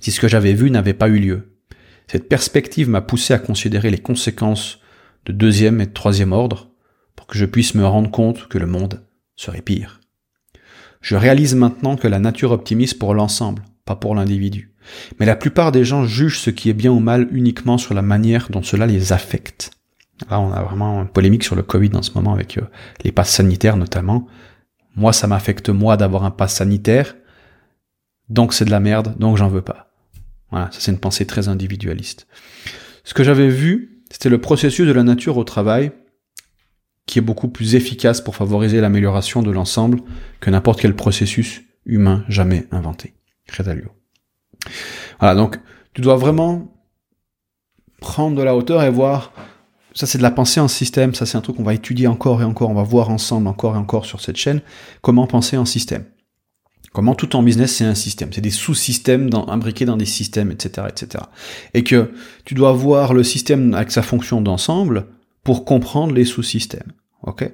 si ce que j'avais vu n'avait pas eu lieu? Cette perspective m'a poussé à considérer les conséquences de deuxième et de troisième ordre pour que je puisse me rendre compte que le monde serait pire. Je réalise maintenant que la nature optimise pour l'ensemble, pas pour l'individu. Mais la plupart des gens jugent ce qui est bien ou mal uniquement sur la manière dont cela les affecte. Là, on a vraiment une polémique sur le Covid en ce moment avec euh, les passes sanitaires notamment. Moi, ça m'affecte moi d'avoir un pass sanitaire, donc c'est de la merde, donc j'en veux pas. Voilà, ça c'est une pensée très individualiste. Ce que j'avais vu, c'était le processus de la nature au travail, qui est beaucoup plus efficace pour favoriser l'amélioration de l'ensemble que n'importe quel processus humain jamais inventé. Crédalio. Voilà, donc tu dois vraiment prendre de la hauteur et voir, ça c'est de la pensée en système, ça c'est un truc qu'on va étudier encore et encore, on va voir ensemble encore et encore sur cette chaîne, comment penser en système. Comment tout en business c'est un système, c'est des sous-systèmes imbriqués dans des systèmes, etc., etc. Et que tu dois voir le système avec sa fonction d'ensemble pour comprendre les sous-systèmes. Ok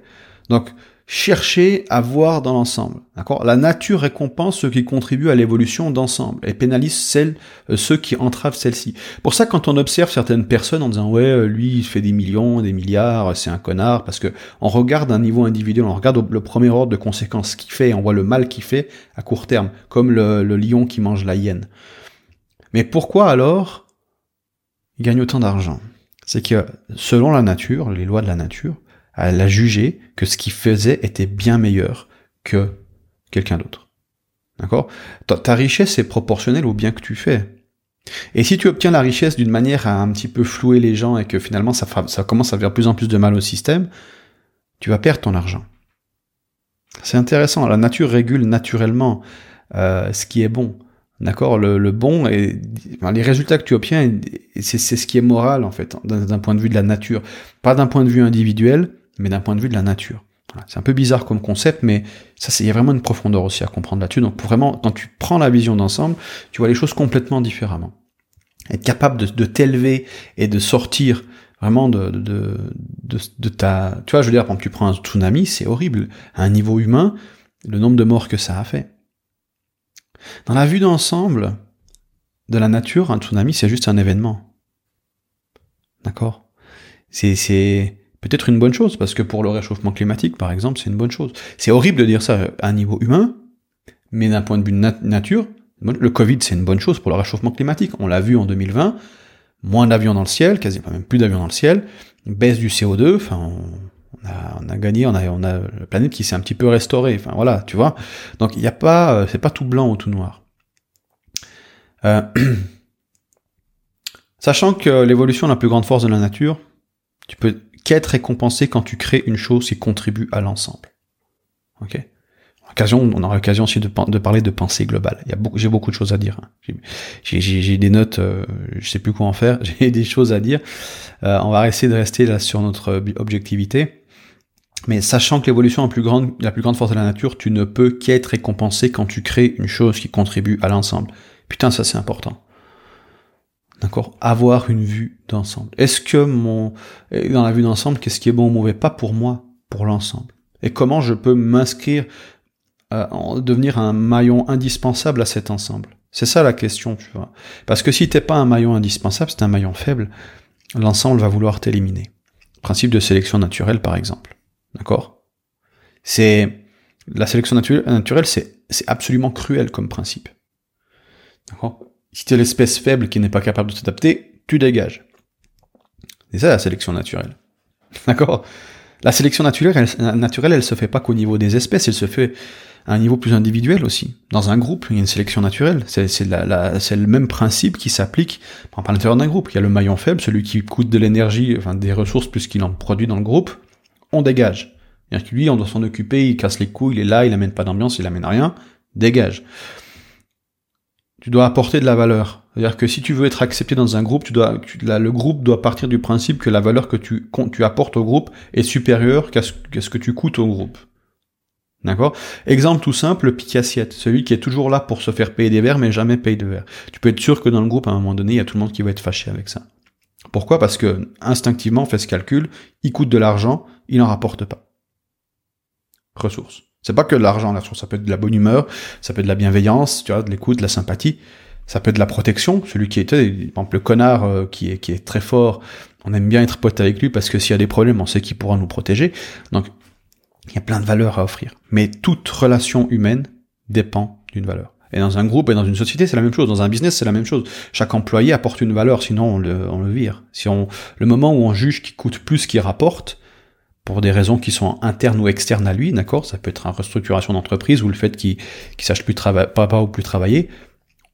Donc chercher à voir dans l'ensemble. D'accord? La nature récompense ceux qui contribuent à l'évolution d'ensemble et pénalise euh, ceux qui entravent celle-ci. Pour ça, quand on observe certaines personnes en disant ouais, euh, lui il fait des millions, des milliards, c'est un connard, parce que on regarde un niveau individuel, on regarde le premier ordre de conséquences qu'il fait, on voit le mal qu'il fait à court terme, comme le, le lion qui mange la hyène. Mais pourquoi alors il gagne autant d'argent? C'est que selon la nature, les lois de la nature, elle a jugé que ce qu'il faisait était bien meilleur que quelqu'un d'autre. D'accord? Ta, richesse est proportionnelle au bien que tu fais. Et si tu obtiens la richesse d'une manière à un petit peu flouer les gens et que finalement ça, commence à faire plus en plus de mal au système, tu vas perdre ton argent. C'est intéressant. La nature régule naturellement euh, ce qui est bon. D'accord? Le, bon et les résultats que tu obtiens, c'est ce qui est moral en fait, d'un point de vue de la nature, pas d'un point de vue individuel, mais d'un point de vue de la nature. C'est un peu bizarre comme concept, mais ça, il y a vraiment une profondeur aussi à comprendre là-dessus. Donc, pour vraiment, quand tu prends la vision d'ensemble, tu vois les choses complètement différemment. Être capable de, de t'élever et de sortir vraiment de, de, de, de, ta... Tu vois, je veux dire, quand tu prends un tsunami, c'est horrible. À un niveau humain, le nombre de morts que ça a fait. Dans la vue d'ensemble de la nature, un tsunami, c'est juste un événement. D'accord? C'est peut-être une bonne chose, parce que pour le réchauffement climatique, par exemple, c'est une bonne chose. C'est horrible de dire ça à un niveau humain, mais d'un point de vue nature, le Covid, c'est une bonne chose pour le réchauffement climatique. On l'a vu en 2020, moins d'avions dans le ciel, quasiment même plus d'avions dans le ciel, baisse du CO2, enfin, on, a, on a, gagné, on a, on a la planète qui s'est un petit peu restaurée, enfin voilà, tu vois. Donc il n'y a pas, euh, c'est pas tout blanc ou tout noir. Euh, sachant que l'évolution est la plus grande force de la nature, tu peux qu'être récompensé quand tu crées une chose qui contribue à l'ensemble. Ok? Occasion, on aura l'occasion aussi de, parler de pensée globale. A j'ai beaucoup de choses à dire. Hein. J'ai des notes, euh, je sais plus quoi en faire. J'ai des choses à dire. Euh, on va essayer de rester là sur notre objectivité. Mais sachant que l'évolution grande, la plus grande force de la nature, tu ne peux qu'être récompensé quand tu crées une chose qui contribue à l'ensemble. Putain, ça c'est important. D'accord Avoir une vue d'ensemble. Est-ce que mon dans la vue d'ensemble, qu'est-ce qui est bon ou mauvais? Pas pour moi, pour l'ensemble. Et comment je peux m'inscrire, euh, en devenir un maillon indispensable à cet ensemble? C'est ça la question, tu vois. Parce que si t'es pas un maillon indispensable, c'est un maillon faible, l'ensemble va vouloir t'éliminer. Principe de sélection naturelle, par exemple. D'accord? C'est la sélection naturelle, c'est absolument cruel comme principe. D'accord? Si tu es l'espèce faible qui n'est pas capable de s'adapter, tu dégages. C'est ça la sélection naturelle. D'accord? La sélection naturelle elle, naturelle, elle se fait pas qu'au niveau des espèces, elle se fait à un niveau plus individuel aussi. Dans un groupe, il y a une sélection naturelle. C'est, le même principe qui s'applique à l'intérieur d'un groupe. Il y a le maillon faible, celui qui coûte de l'énergie, enfin des ressources plus qu'il en produit dans le groupe. On dégage. Lui, on doit s'en occuper, il casse les couilles, il est là, il amène pas d'ambiance, il amène rien. Dégage tu dois apporter de la valeur. C'est-à-dire que si tu veux être accepté dans un groupe, tu dois, le groupe doit partir du principe que la valeur que tu, apportes au groupe est supérieure qu'à ce, ce, que tu coûtes au groupe. D'accord? Exemple tout simple, le pique assiette. Celui qui est toujours là pour se faire payer des verres, mais jamais paye de verres. Tu peux être sûr que dans le groupe, à un moment donné, il y a tout le monde qui va être fâché avec ça. Pourquoi? Parce que, instinctivement, on fait ce calcul, il coûte de l'argent, il n'en rapporte pas. Ressources. C'est pas que de l'argent, là, ça peut être de la bonne humeur, ça peut être de la bienveillance, tu vois, de l'écoute, de la sympathie, ça peut être de la protection, celui qui était, par exemple, le connard euh, qui, est, qui est très fort, on aime bien être pote avec lui parce que s'il y a des problèmes, on sait qu'il pourra nous protéger. Donc, il y a plein de valeurs à offrir. Mais toute relation humaine dépend d'une valeur. Et dans un groupe et dans une société, c'est la même chose. Dans un business, c'est la même chose. Chaque employé apporte une valeur, sinon on le, on le vire. Si on, le moment où on juge qu'il coûte plus qu'il rapporte, pour des raisons qui sont internes ou externes à lui, d'accord? Ça peut être une restructuration d'entreprise ou le fait qu'il qu sache plus pas ou plus travailler,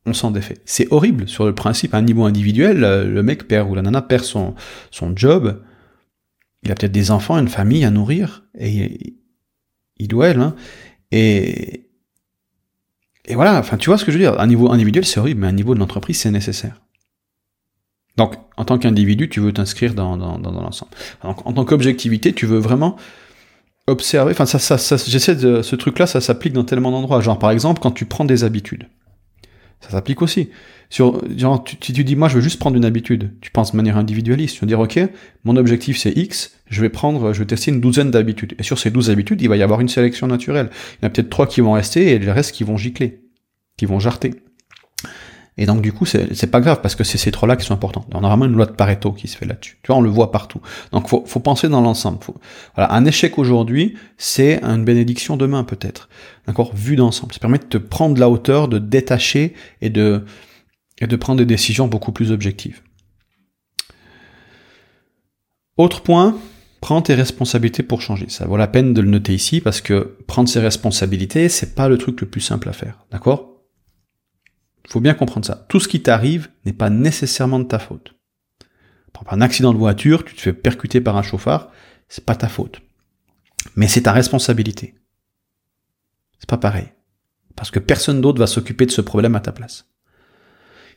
on s'en défait. C'est horrible. Sur le principe, à un niveau individuel, le mec perd ou la nana perd son, son job, il a peut-être des enfants, une famille à nourrir, et il ou elle, hein, et, et voilà, enfin tu vois ce que je veux dire, à un niveau individuel c'est horrible, mais à un niveau de l'entreprise c'est nécessaire. Donc, en tant qu'individu, tu veux t'inscrire dans, l'ensemble. En tant qu'objectivité, tu veux vraiment observer. Enfin, ça, ça, ça j'essaie de ce truc-là, ça s'applique dans tellement d'endroits. Genre, par exemple, quand tu prends des habitudes, ça s'applique aussi. Sur, genre, tu, tu dis, moi, je veux juste prendre une habitude, tu penses de manière individualiste. Tu veux dire, ok, mon objectif c'est X, je vais prendre, je vais tester une douzaine d'habitudes. Et sur ces douze habitudes, il va y avoir une sélection naturelle. Il y en a peut-être trois qui vont rester et le reste qui vont gicler, qui vont jarter. Et donc du coup, c'est pas grave parce que c'est ces trois-là qui sont importants. On a vraiment une loi de Pareto qui se fait là-dessus. Tu vois, on le voit partout. Donc faut, faut penser dans l'ensemble. Voilà, un échec aujourd'hui, c'est une bénédiction demain peut-être. D'accord, vu d'ensemble. Ça permet de te prendre la hauteur, de détacher et de et de prendre des décisions beaucoup plus objectives. Autre point, prends tes responsabilités pour changer. Ça vaut la peine de le noter ici parce que prendre ses responsabilités, c'est pas le truc le plus simple à faire. D'accord? Faut bien comprendre ça. Tout ce qui t'arrive n'est pas nécessairement de ta faute. Prends un accident de voiture, tu te fais percuter par un chauffard, c'est pas ta faute. Mais c'est ta responsabilité. C'est pas pareil. Parce que personne d'autre va s'occuper de ce problème à ta place.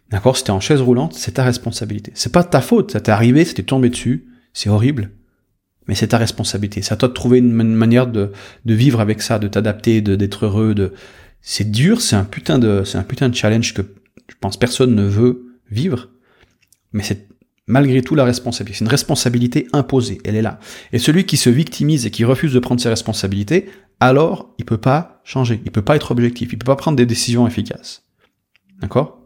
D'accord? Si t'es en chaise roulante, c'est ta responsabilité. C'est pas ta faute, ça t'est arrivé, ça t'est tombé dessus, c'est horrible. Mais c'est ta responsabilité. C'est à toi de trouver une manière de, de vivre avec ça, de t'adapter, d'être heureux, de, c'est dur, c'est un putain de, c'est un putain de challenge que je pense personne ne veut vivre, mais c'est malgré tout la responsabilité. C'est une responsabilité imposée, elle est là. Et celui qui se victimise et qui refuse de prendre ses responsabilités, alors il peut pas changer, il peut pas être objectif, il peut pas prendre des décisions efficaces. D'accord?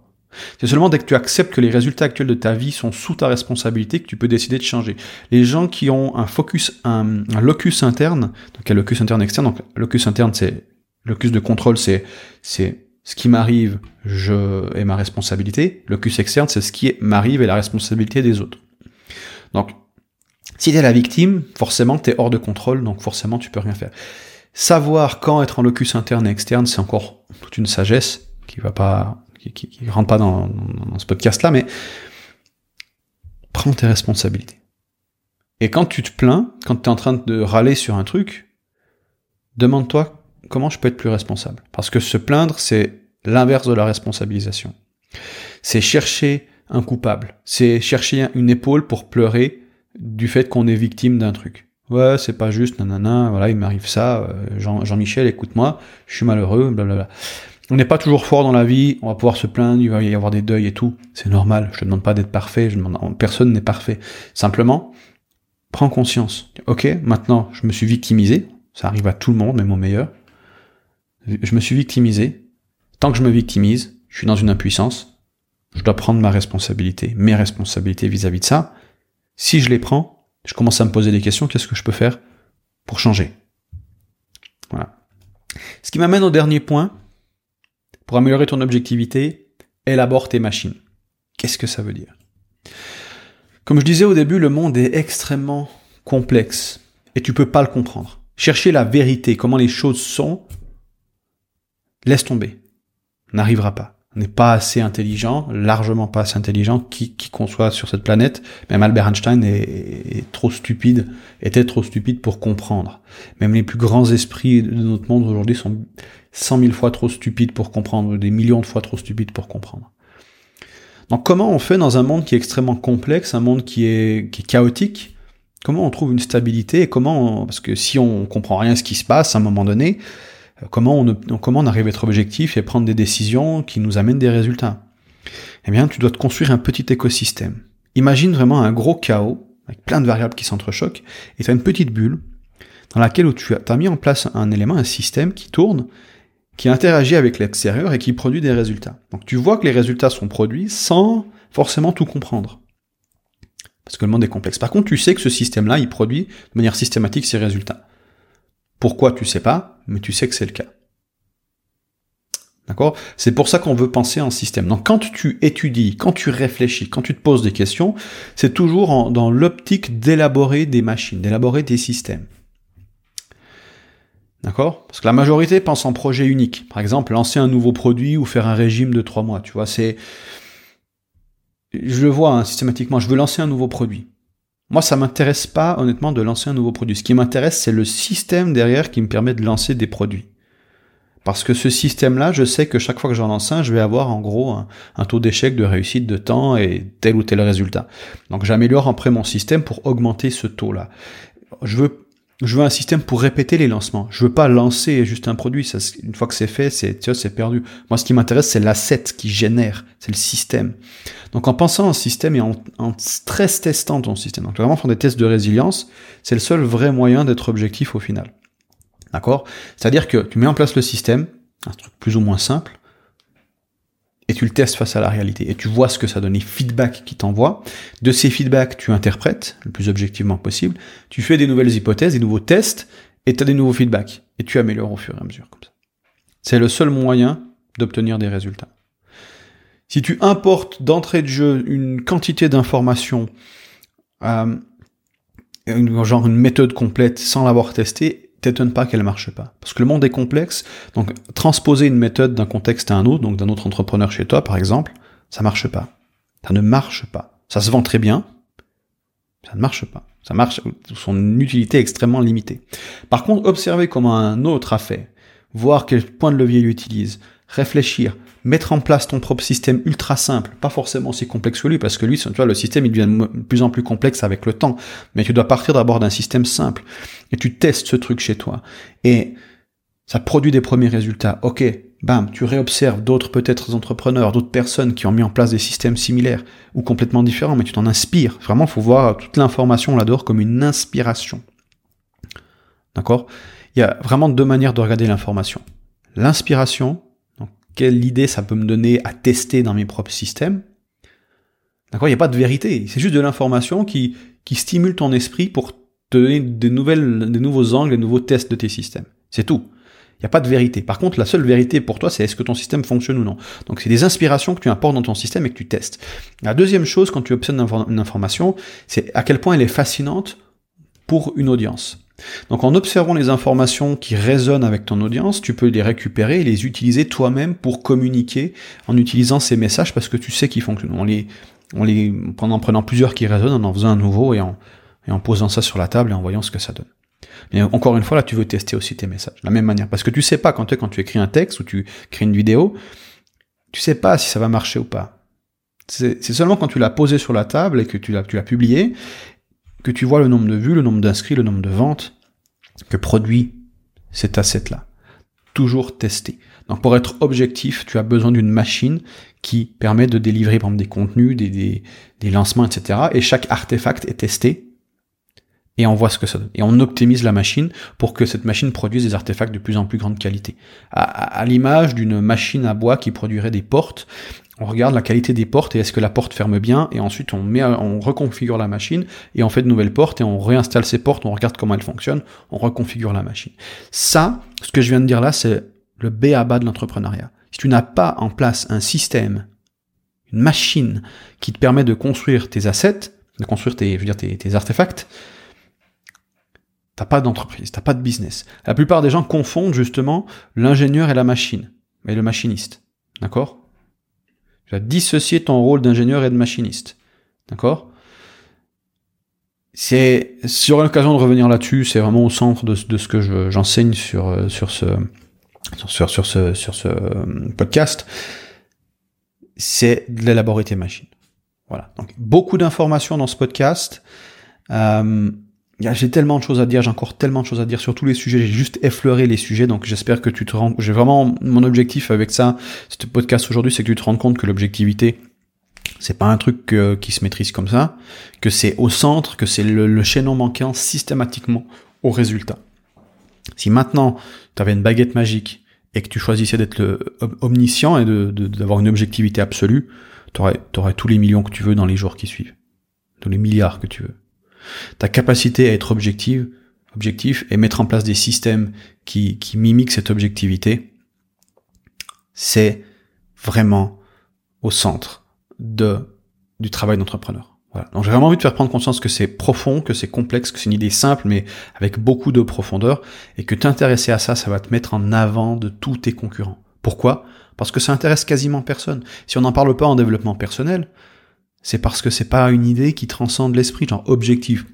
C'est seulement dès que tu acceptes que les résultats actuels de ta vie sont sous ta responsabilité que tu peux décider de changer. Les gens qui ont un focus, un, locus interne, donc un locus interne externe, donc locus interne c'est Locus de contrôle, c'est c'est ce qui m'arrive, je et ma responsabilité. Locus externe, c'est ce qui m'arrive et la responsabilité des autres. Donc, si tu es la victime, forcément tu es hors de contrôle, donc forcément tu peux rien faire. Savoir quand être en locus interne et externe, c'est encore toute une sagesse qui va pas, qui, qui, rentre pas dans, dans ce podcast-là, mais prends tes responsabilités. Et quand tu te plains, quand tu es en train de râler sur un truc, demande-toi comment je peux être plus responsable? Parce que se plaindre, c'est l'inverse de la responsabilisation. C'est chercher un coupable. C'est chercher une épaule pour pleurer du fait qu'on est victime d'un truc. Ouais, c'est pas juste, nanana, voilà, il m'arrive ça, euh, Jean, Jean-Michel, écoute-moi, je suis malheureux, blablabla. On n'est pas toujours fort dans la vie, on va pouvoir se plaindre, il va y avoir des deuils et tout, c'est normal, je te demande pas d'être parfait, personne n'est parfait. Simplement, prends conscience. Ok, maintenant, je me suis victimisé, ça arrive à tout le monde, même au meilleur je me suis victimisé. Tant que je me victimise, je suis dans une impuissance. Je dois prendre ma responsabilité, mes responsabilités vis-à-vis de ça. Si je les prends, je commence à me poser des questions. Qu'est-ce que je peux faire pour changer? Voilà. Ce qui m'amène au dernier point. Pour améliorer ton objectivité, élabore tes machines. Qu'est-ce que ça veut dire? Comme je disais au début, le monde est extrêmement complexe et tu peux pas le comprendre. Chercher la vérité, comment les choses sont, laisse tomber. On n'arrivera pas. On n'est pas assez intelligent, largement pas assez intelligent, qui, qui conçoit sur cette planète. Même Albert Einstein est, trop stupide, était trop stupide pour comprendre. Même les plus grands esprits de notre monde aujourd'hui sont cent mille fois trop stupides pour comprendre, des millions de fois trop stupides pour comprendre. Donc comment on fait dans un monde qui est extrêmement complexe, un monde qui est, qui est chaotique, comment on trouve une stabilité et comment, parce que si on comprend rien à ce qui se passe à un moment donné, Comment on, comment on arrive à être objectif et prendre des décisions qui nous amènent des résultats? Eh bien, tu dois te construire un petit écosystème. Imagine vraiment un gros chaos, avec plein de variables qui s'entrechoquent, et tu as une petite bulle dans laquelle tu as, mis en place un élément, un système qui tourne, qui interagit avec l'extérieur et qui produit des résultats. Donc tu vois que les résultats sont produits sans forcément tout comprendre. Parce que le monde est complexe. Par contre, tu sais que ce système-là, il produit de manière systématique ces résultats. Pourquoi tu sais pas, mais tu sais que c'est le cas. D'accord? C'est pour ça qu'on veut penser en système. Donc quand tu étudies, quand tu réfléchis, quand tu te poses des questions, c'est toujours dans l'optique d'élaborer des machines, d'élaborer des systèmes. D'accord? Parce que la majorité pense en projet unique. Par exemple, lancer un nouveau produit ou faire un régime de trois mois. Tu vois, c'est... Je le vois hein, systématiquement, je veux lancer un nouveau produit. Moi, ça m'intéresse pas, honnêtement, de lancer un nouveau produit. Ce qui m'intéresse, c'est le système derrière qui me permet de lancer des produits. Parce que ce système-là, je sais que chaque fois que j'en lance un, je vais avoir en gros un, taux d'échec, de réussite, de temps et tel ou tel résultat. Donc j'améliore après mon système pour augmenter ce taux-là. Je veux je veux un système pour répéter les lancements. Je veux pas lancer juste un produit. Ça, une fois que c'est fait, c'est, c'est perdu. Moi, ce qui m'intéresse, c'est l'asset qui génère. C'est le système. Donc, en pensant en système et en, en stress testant ton système, donc vraiment faire des tests de résilience, c'est le seul vrai moyen d'être objectif au final. D'accord? C'est-à-dire que tu mets en place le système, un truc plus ou moins simple, et tu le testes face à la réalité. Et tu vois ce que ça donne, les feedbacks qui t'envoient. De ces feedbacks, tu interprètes le plus objectivement possible. Tu fais des nouvelles hypothèses, des nouveaux tests, et tu as des nouveaux feedbacks. Et tu améliores au fur et à mesure, comme ça. C'est le seul moyen d'obtenir des résultats. Si tu importes d'entrée de jeu une quantité d'informations, euh, genre une méthode complète sans l'avoir testée, t'étonne pas qu'elle marche pas. Parce que le monde est complexe, donc transposer une méthode d'un contexte à un autre, donc d'un autre entrepreneur chez toi par exemple, ça marche pas. Ça ne marche pas. Ça se vend très bien, ça ne marche pas. Ça marche, son utilité est extrêmement limitée. Par contre, observer comment un autre a fait, voir quel point de levier il utilise, réfléchir, mettre en place ton propre système ultra simple, pas forcément aussi complexe que lui, parce que lui, tu vois, le système, il devient de plus en plus complexe avec le temps. Mais tu dois partir d'abord d'un système simple. Et tu testes ce truc chez toi. Et ça produit des premiers résultats. Ok, bam, tu réobserves d'autres peut-être entrepreneurs, d'autres personnes qui ont mis en place des systèmes similaires ou complètement différents, mais tu t'en inspires. Vraiment, faut voir toute l'information là-dedans comme une inspiration. D'accord? Il y a vraiment deux manières de regarder l'information. L'inspiration, quelle idée ça peut me donner à tester dans mes propres systèmes. D'accord Il n'y a pas de vérité. C'est juste de l'information qui, stimule ton esprit pour te donner des nouveaux angles, des nouveaux tests de tes systèmes. C'est tout. Il n'y a pas de vérité. Par contre, la seule vérité pour toi, c'est est-ce que ton système fonctionne ou non. Donc, c'est des inspirations que tu apportes dans ton système et que tu testes. La deuxième chose, quand tu obtiens une information, c'est à quel point elle est fascinante pour une audience. Donc en observant les informations qui résonnent avec ton audience, tu peux les récupérer et les utiliser toi-même pour communiquer en utilisant ces messages parce que tu sais qu'ils fonctionnent. On les, on les, en prenant plusieurs qui résonnent, en en faisant un nouveau et en, et en posant ça sur la table et en voyant ce que ça donne. Mais encore une fois, là, tu veux tester aussi tes messages, de la même manière. Parce que tu sais pas, quand tu, quand tu écris un texte ou tu crées une vidéo, tu sais pas si ça va marcher ou pas. C'est seulement quand tu l'as posé sur la table et que tu l'as publié, que tu vois le nombre de vues, le nombre d'inscrits, le nombre de ventes que produit cet asset-là. Toujours testé. Donc pour être objectif, tu as besoin d'une machine qui permet de délivrer par exemple, des contenus, des, lancements, etc. Et chaque artefact est testé et on voit ce que ça donne. Et on optimise la machine pour que cette machine produise des artefacts de plus en plus grande qualité. À, à l'image d'une machine à bois qui produirait des portes, on regarde la qualité des portes et est-ce que la porte ferme bien et ensuite on met on reconfigure la machine et on fait de nouvelles portes et on réinstalle ces portes, on regarde comment elles fonctionnent, on reconfigure la machine. Ça, ce que je viens de dire là, c'est le B à bas de l'entrepreneuriat. Si tu n'as pas en place un système, une machine qui te permet de construire tes assets, de construire tes, je veux dire, tes, tes artefacts, t'as pas d'entreprise, t'as pas de business. La plupart des gens confondent justement l'ingénieur et la machine, et le machiniste. D'accord? Tu vas dissocier ton rôle d'ingénieur et de machiniste. D'accord? C'est, si j'aurai l'occasion de revenir là-dessus, c'est vraiment au centre de, ce que j'enseigne sur, euh, sur ce, sur, sur, ce, sur ce euh, podcast. C'est d'élaborer tes machines. Voilà. Donc, beaucoup d'informations dans ce podcast. Euh, j'ai tellement de choses à dire, j'ai encore tellement de choses à dire sur tous les sujets, j'ai juste effleuré les sujets, donc j'espère que tu te rends, j'ai vraiment, mon objectif avec ça, ce podcast aujourd'hui, c'est que tu te rendes compte que l'objectivité, c'est pas un truc qui se maîtrise comme ça, que c'est au centre, que c'est le, chaînon manquant systématiquement au résultat. Si maintenant tu avais une baguette magique et que tu choisissais d'être omniscient et d'avoir une objectivité absolue, tu aurais tous les millions que tu veux dans les jours qui suivent, tous les milliards que tu veux. Ta capacité à être objective, objectif et mettre en place des systèmes qui, qui mimiquent cette objectivité, c'est vraiment au centre de, du travail d'entrepreneur. Voilà. Donc j'ai vraiment envie de faire prendre conscience que c'est profond, que c'est complexe, que c'est une idée simple, mais avec beaucoup de profondeur, et que t'intéresser à ça, ça va te mettre en avant de tous tes concurrents. Pourquoi? Parce que ça intéresse quasiment personne. Si on n'en parle pas en développement personnel, c'est parce que c'est pas une idée qui transcende l'esprit, genre objectif.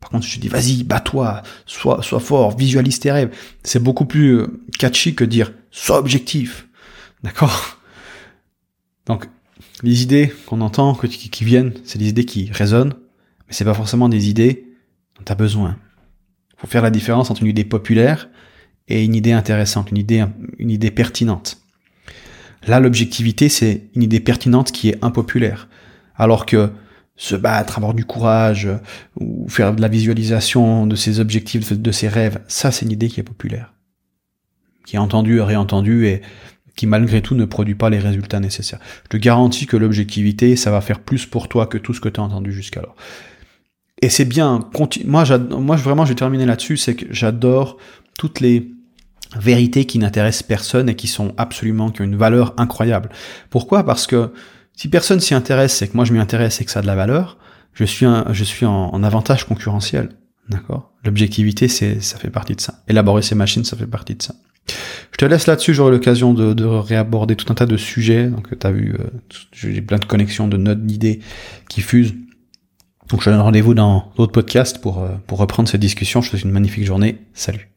Par contre, je dis, vas-y, bats-toi, sois, sois fort, visualise tes rêves. C'est beaucoup plus euh, catchy que dire, sois objectif. D'accord? Donc, les idées qu'on entend, qui, viennent, c'est des idées qui résonnent, mais c'est pas forcément des idées dont tu as besoin. Faut faire la différence entre une idée populaire et une idée intéressante, une idée, une idée pertinente. Là, l'objectivité, c'est une idée pertinente qui est impopulaire. Alors que se battre, avoir du courage, ou faire de la visualisation de ses objectifs, de ses rêves, ça, c'est une idée qui est populaire. Qui est entendue, réentendue, et qui malgré tout ne produit pas les résultats nécessaires. Je te garantis que l'objectivité, ça va faire plus pour toi que tout ce que tu as entendu jusqu'alors. Et c'est bien, moi, moi vraiment je vais terminer là-dessus, c'est que j'adore toutes les vérités qui n'intéressent personne et qui sont absolument, qui ont une valeur incroyable. Pourquoi? Parce que si personne s'y intéresse et que moi je m'y intéresse et que ça a de la valeur, je suis, je suis en, avantage concurrentiel. D'accord? L'objectivité, c'est, ça fait partie de ça. Élaborer ces machines, ça fait partie de ça. Je te laisse là-dessus, j'aurai l'occasion de, de, réaborder tout un tas de sujets. Donc tu as vu, euh, j'ai plein de connexions, de notes, d'idées qui fusent. Donc je te donne rendez-vous dans d'autres podcasts pour, euh, pour reprendre cette discussion. Je te souhaite une magnifique journée. Salut